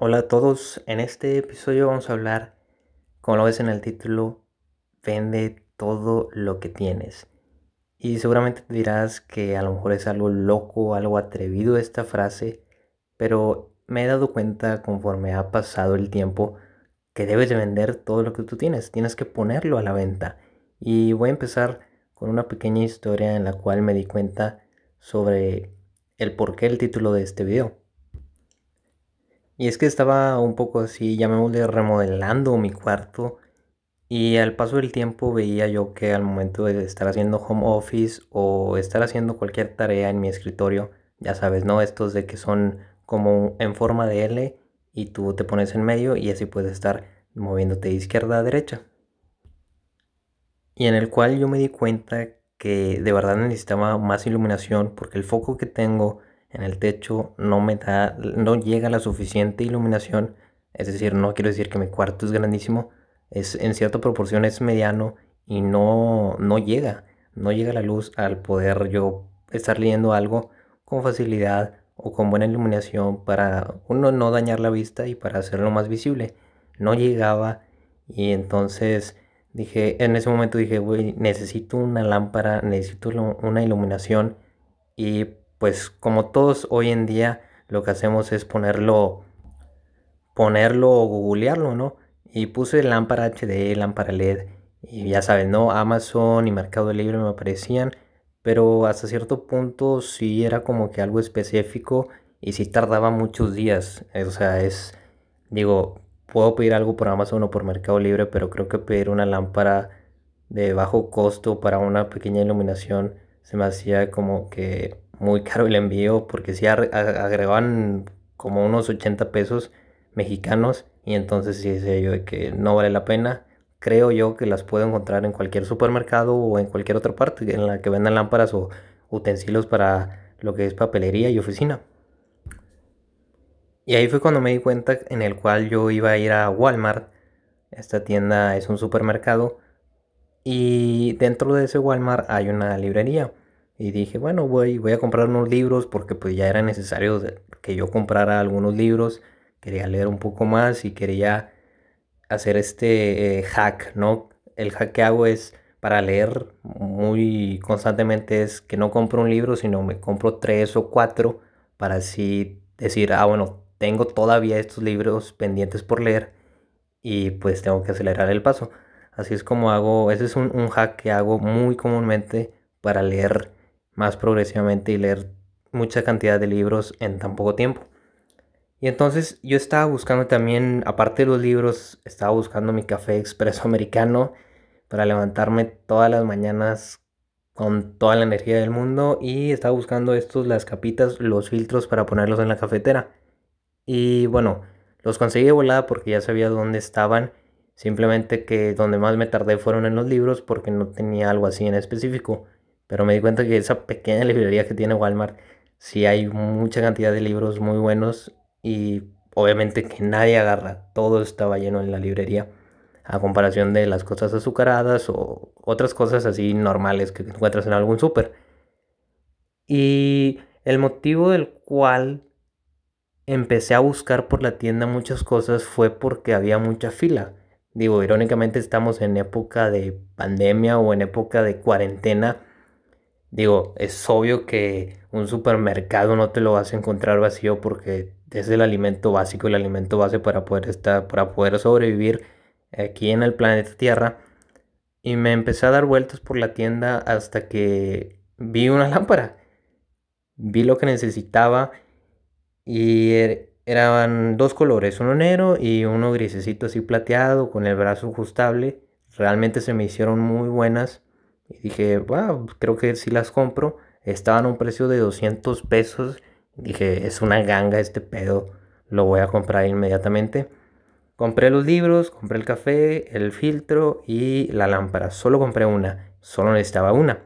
Hola a todos, en este episodio vamos a hablar, como lo ves en el título, vende todo lo que tienes. Y seguramente te dirás que a lo mejor es algo loco, algo atrevido esta frase, pero me he dado cuenta conforme ha pasado el tiempo que debes de vender todo lo que tú tienes, tienes que ponerlo a la venta. Y voy a empezar con una pequeña historia en la cual me di cuenta sobre el porqué el título de este video. Y es que estaba un poco así, llamémosle remodelando mi cuarto. Y al paso del tiempo veía yo que al momento de estar haciendo home office o estar haciendo cualquier tarea en mi escritorio, ya sabes, ¿no? Estos de que son como en forma de L y tú te pones en medio y así puedes estar moviéndote de izquierda a derecha. Y en el cual yo me di cuenta que de verdad necesitaba más iluminación porque el foco que tengo en el techo no me da, no llega la suficiente iluminación. Es decir, no quiero decir que mi cuarto es grandísimo, es en cierta proporción es mediano y no, no llega, no llega la luz al poder yo estar leyendo algo con facilidad o con buena iluminación para uno no dañar la vista y para hacerlo más visible. No llegaba y entonces dije, en ese momento dije, necesito una lámpara, necesito una iluminación y pues como todos hoy en día lo que hacemos es ponerlo, ponerlo o googlearlo, ¿no? Y puse lámpara HD, lámpara LED, y ya sabes, ¿no? Amazon y Mercado Libre me aparecían, pero hasta cierto punto sí era como que algo específico y sí tardaba muchos días. O sea, es, digo, puedo pedir algo por Amazon o por Mercado Libre, pero creo que pedir una lámpara de bajo costo para una pequeña iluminación se me hacía como que muy caro el envío porque si agregaban como unos 80 pesos mexicanos y entonces sí decía yo que no vale la pena. Creo yo que las puedo encontrar en cualquier supermercado o en cualquier otra parte en la que vendan lámparas o utensilios para lo que es papelería y oficina. Y ahí fue cuando me di cuenta en el cual yo iba a ir a Walmart. Esta tienda es un supermercado y dentro de ese Walmart hay una librería. Y dije, bueno, voy, voy a comprar unos libros porque pues ya era necesario que yo comprara algunos libros. Quería leer un poco más y quería hacer este eh, hack, ¿no? El hack que hago es para leer muy constantemente es que no compro un libro, sino me compro tres o cuatro para así decir, ah, bueno, tengo todavía estos libros pendientes por leer y pues tengo que acelerar el paso. Así es como hago, ese es un, un hack que hago muy comúnmente para leer más progresivamente y leer mucha cantidad de libros en tan poco tiempo. Y entonces yo estaba buscando también, aparte de los libros, estaba buscando mi café expreso americano para levantarme todas las mañanas con toda la energía del mundo y estaba buscando estos, las capitas, los filtros para ponerlos en la cafetera. Y bueno, los conseguí de volada porque ya sabía dónde estaban. Simplemente que donde más me tardé fueron en los libros porque no tenía algo así en específico. Pero me di cuenta que esa pequeña librería que tiene Walmart, sí hay mucha cantidad de libros muy buenos y obviamente que nadie agarra. Todo estaba lleno en la librería. A comparación de las cosas azucaradas o otras cosas así normales que encuentras en algún súper. Y el motivo del cual empecé a buscar por la tienda muchas cosas fue porque había mucha fila. Digo, irónicamente estamos en época de pandemia o en época de cuarentena Digo, es obvio que un supermercado no te lo vas a encontrar vacío porque es el alimento básico, el alimento base para poder estar, para poder sobrevivir aquí en el planeta Tierra. Y me empecé a dar vueltas por la tienda hasta que vi una lámpara. Vi lo que necesitaba y er, eran dos colores, uno negro y uno grisecito así plateado con el brazo ajustable. Realmente se me hicieron muy buenas y dije, wow, creo que si las compro. Estaban a un precio de 200 pesos. Dije, es una ganga este pedo. Lo voy a comprar inmediatamente. Compré los libros, compré el café, el filtro y la lámpara. Solo compré una. Solo necesitaba una.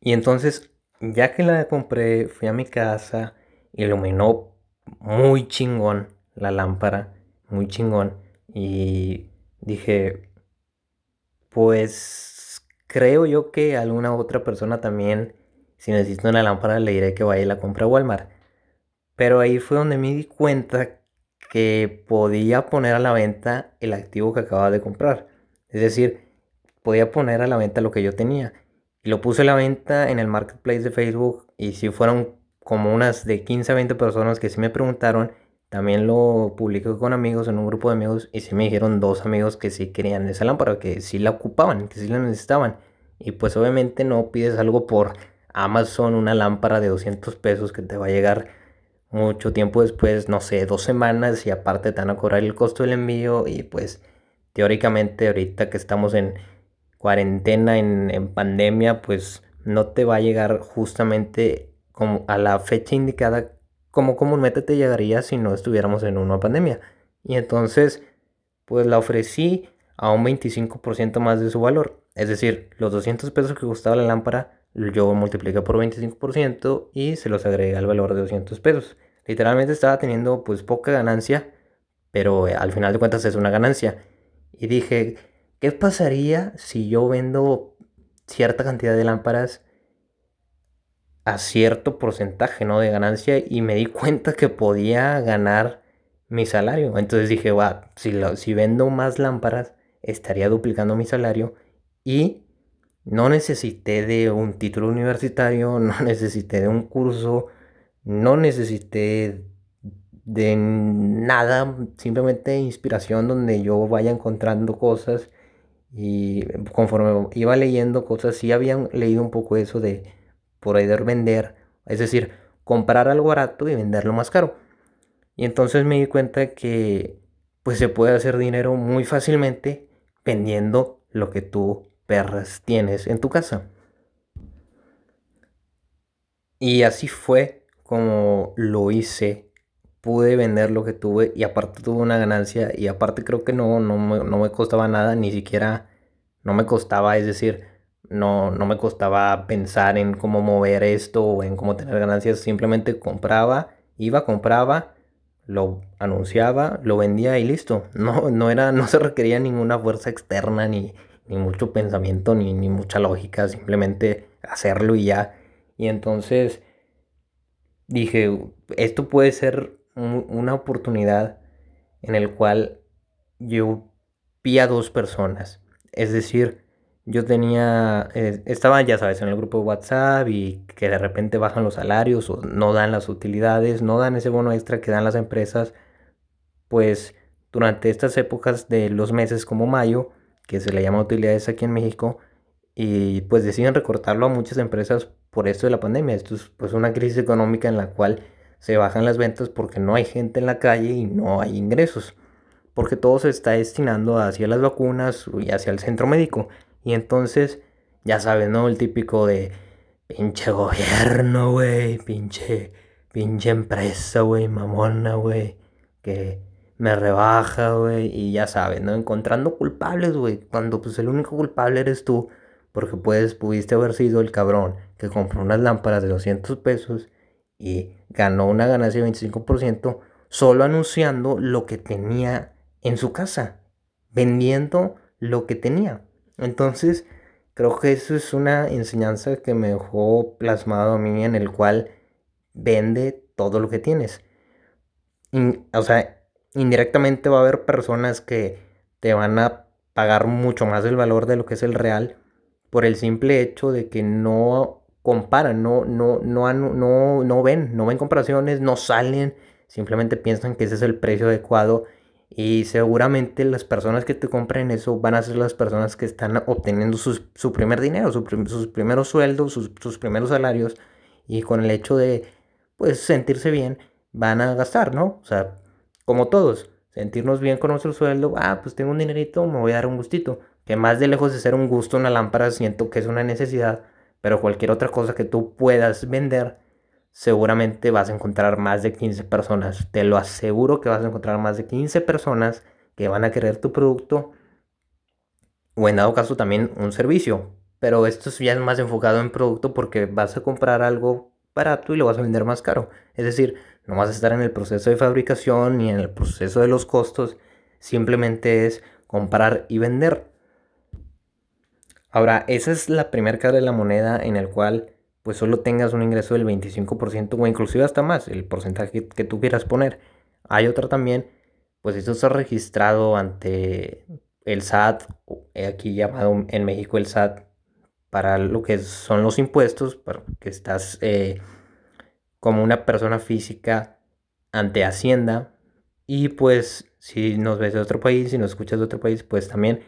Y entonces, ya que la compré, fui a mi casa, iluminó muy chingón la lámpara, muy chingón. Y dije, pues creo yo que alguna otra persona también, si necesita una lámpara, le diré que vaya y la compre a Walmart. Pero ahí fue donde me di cuenta que podía poner a la venta el activo que acababa de comprar. Es decir, podía poner a la venta lo que yo tenía. Y lo puse a la venta en el marketplace de Facebook y si fueron como unas de 15 a 20 personas que sí me preguntaron, también lo publiqué con amigos en un grupo de amigos y sí me dijeron dos amigos que sí querían esa lámpara, que sí la ocupaban, que sí la necesitaban. Y pues obviamente no pides algo por Amazon, una lámpara de 200 pesos que te va a llegar mucho tiempo después, no sé, dos semanas y aparte te van a cobrar el costo del envío y pues teóricamente ahorita que estamos en cuarentena, en, pandemia, pues no te va a llegar justamente a la fecha indicada como comúnmente te llegaría si no estuviéramos en una pandemia. Y entonces, pues la ofrecí a un 25% más de su valor. Es decir, los 200 pesos que costaba la lámpara yo multipliqué por 25% y se los agregué al valor de 200 pesos. Literalmente estaba teniendo pues poca ganancia, pero eh, al final de cuentas es una ganancia. Y dije, ¿qué pasaría si yo vendo cierta cantidad de lámparas a cierto porcentaje ¿no? de ganancia? Y me di cuenta que podía ganar mi salario. Entonces dije, va, si, si vendo más lámparas, estaría duplicando mi salario y no necesité de un título universitario, no necesité de un curso, no necesité de nada, simplemente inspiración donde yo vaya encontrando cosas y conforme iba leyendo cosas, sí habían leído un poco eso de poder vender, es decir, comprar algo barato y venderlo más caro. Y entonces me di cuenta que pues se puede hacer dinero muy fácilmente vendiendo lo que tú perras tienes en tu casa. Y así fue como lo hice. Pude vender lo que tuve y aparte tuve una ganancia y aparte creo que no, no, me, costaba nada, ni siquiera no me costaba, es decir, no, no me costaba pensar en cómo mover esto o en cómo tener ganancias, simplemente compraba, iba, compraba, lo anunciaba, lo vendía y listo. No, no era, no se requería ninguna fuerza externa ni, ni mucho pensamiento, ni, mucha lógica, simplemente hacerlo y ya. Y entonces dije, esto puede ser una oportunidad en el cual yo vi dos personas. Es decir, yo tenía, eh, estaba, ya sabes, en el grupo de WhatsApp y que de repente bajan los salarios o no dan las utilidades, no dan ese bono extra que dan las empresas, pues durante estas épocas de los meses como mayo, que se le llama utilidades aquí en México, y pues deciden recortarlo a muchas empresas por esto de la pandemia. Esto es pues una crisis económica en la cual se bajan las ventas porque no hay gente en la calle y no hay ingresos, porque todo se está destinando hacia las vacunas y hacia el centro médico. Y entonces, ya sabes, ¿no? El típico de pinche gobierno, güey, pinche, pinche empresa, güey, mamona, güey, que me rebaja, güey, y ya sabes, ¿no? Encontrando culpables, güey, cuando pues el único culpable eres tú, porque puedes, pudiste haber sido el cabrón que compró unas lámparas de 200 pesos y ganó una ganancia de 25% solo anunciando lo que tenía en su casa, vendiendo lo que tenía. Entonces, creo que eso es una enseñanza que me dejó plasmado a mí en el cual vende todo lo que tienes. o sea, indirectamente va a haber personas que te van a pagar mucho más el valor de lo que es el real por el simple hecho de que no comparan, no, no, no, no, no ven, no ven comparaciones, no salen, simplemente piensan que ese es el precio adecuado y seguramente las personas que te compren eso van a ser las personas que están obteniendo su primer dinero, sus primeros sueldos, sus, sus primeros salarios y con el hecho de pues sentirse bien van a gastar, ¿no? O sea, como todos, sentirnos bien con nuestro sueldo, ah, pues tengo un dinerito, me voy a dar un gustito. Que más de lejos de ser un gusto una lámpara, siento que es una necesidad, pero cualquier otra cosa que tú puedas vender, seguramente vas a encontrar más de 15 personas. Te lo aseguro que vas a encontrar más de 15 personas que van a querer tu producto o en dado caso también un servicio. Pero esto ya es más enfocado en producto porque vas a comprar algo barato y lo vas a vender más caro. Es decir, no vas a estar en el proceso de fabricación ni en el proceso de los costos. Simplemente es comprar y vender. Ahora, esa es la primera cara de la moneda en el cual pues solo tengas un ingreso del 25% o inclusive hasta más, el porcentaje que tú quieras poner. Hay otra también, pues si tú estás registrado ante el SAT, aquí llamado en México el SAT, para lo que son los impuestos, que estás eh, como una persona física ante Hacienda. Y pues si nos ves de otro país, si nos escuchas de otro país, pues también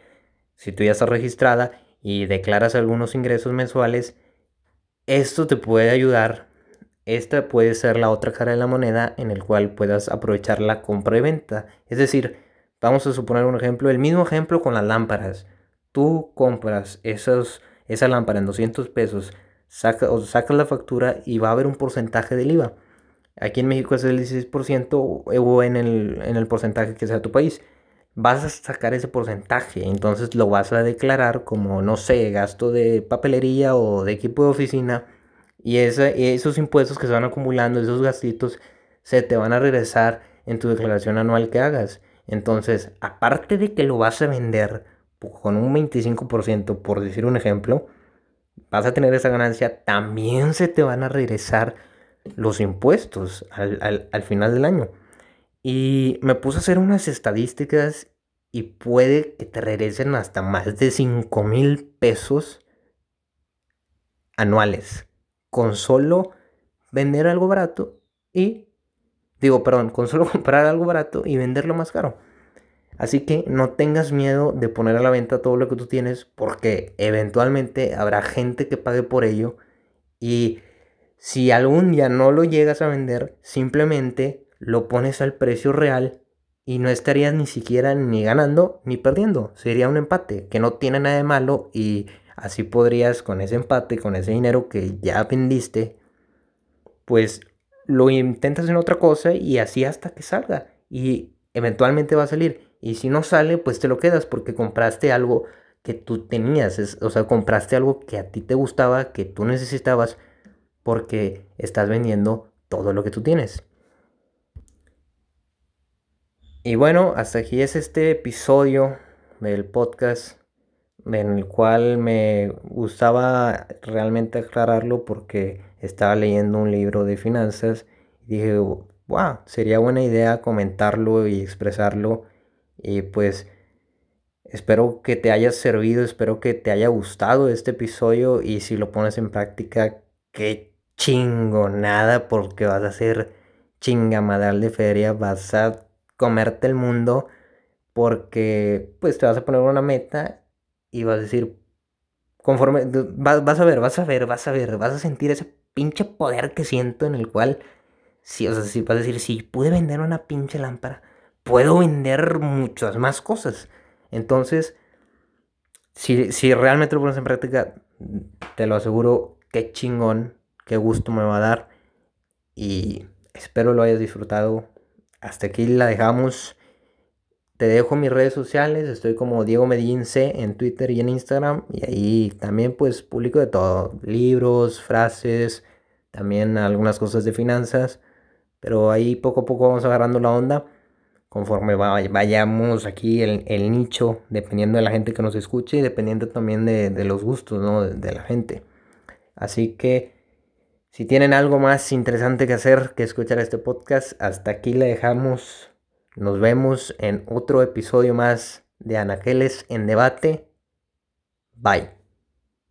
si tú ya estás registrada y declaras algunos ingresos mensuales, esto te puede ayudar. Esta puede ser la otra cara de la moneda en el cual puedas aprovechar la compra y venta. Es decir, vamos a suponer un ejemplo, el mismo ejemplo con las lámparas. Tú compras esa lámpara en 200 pesos, saca, o sacas la factura y va a haber un porcentaje del IVA. Aquí en México es el 16% o en el, en el porcentaje que sea tu país vas a sacar ese porcentaje, entonces lo vas a declarar como, no sé, gasto de papelería o de equipo de oficina y esos impuestos que se van acumulando, esos gastitos, se te van a regresar en tu declaración anual que hagas. Entonces, aparte de que lo vas a vender con un 25%, por decir un ejemplo, vas a tener esa ganancia, también se te van a regresar los impuestos al, al final del año. Y me puse a hacer unas estadísticas y puede que te regresen hasta más de 5 mil pesos anuales con solo vender algo barato y digo, perdón, con solo comprar algo barato y venderlo más caro. Así que no tengas miedo de poner a la venta todo lo que tú tienes porque eventualmente habrá gente que pague por ello y si algún día no lo llegas a vender, simplemente lo pones al precio real y no estarías ni siquiera ni ganando ni perdiendo. Sería un empate que no tiene nada de malo y así podrías con ese empate, con ese dinero que ya vendiste, pues lo intentas en otra cosa y así hasta que salga y eventualmente va a salir. Y si no sale, pues te lo quedas porque compraste algo que tú tenías, o sea, compraste algo que a ti te gustaba, que tú necesitabas, porque estás vendiendo todo lo que tú tienes. Y bueno, hasta aquí es este episodio del podcast en el cual me gustaba realmente aclararlo porque estaba leyendo un libro de finanzas y dije, wow, sería buena idea comentarlo y expresarlo y pues espero que te haya servido, espero que te haya gustado este episodio y si lo pones en práctica, qué chingonada porque vas a ser chingamadal de feria, vas a comerte el mundo porque pues te vas a poner una meta y vas a decir, conforme, vas, a ver, vas a ver, vas a ver, vas a sentir ese pinche poder que siento en el cual, si, o sea, si vas a decir, si pude vender una pinche lámpara, puedo vender muchas más cosas. Entonces, si, si realmente lo pones en práctica, te lo aseguro, qué chingón, qué gusto me va a dar y espero lo hayas disfrutado hasta aquí la dejamos. Te dejo mis redes sociales, estoy como Diego Medellín C en Twitter y en Instagram. Y ahí también pues publico de todo, libros, frases, también algunas cosas de finanzas. Pero ahí poco a poco vamos agarrando la onda conforme vayamos aquí el, el, nicho, dependiendo de la gente que nos escuche y dependiendo también de, de los gustos ¿no? de, de, la gente. Así que si tienen algo más interesante que hacer que escuchar este podcast, hasta aquí le dejamos. Nos vemos en otro episodio más de Anaqueles en debate. Bye.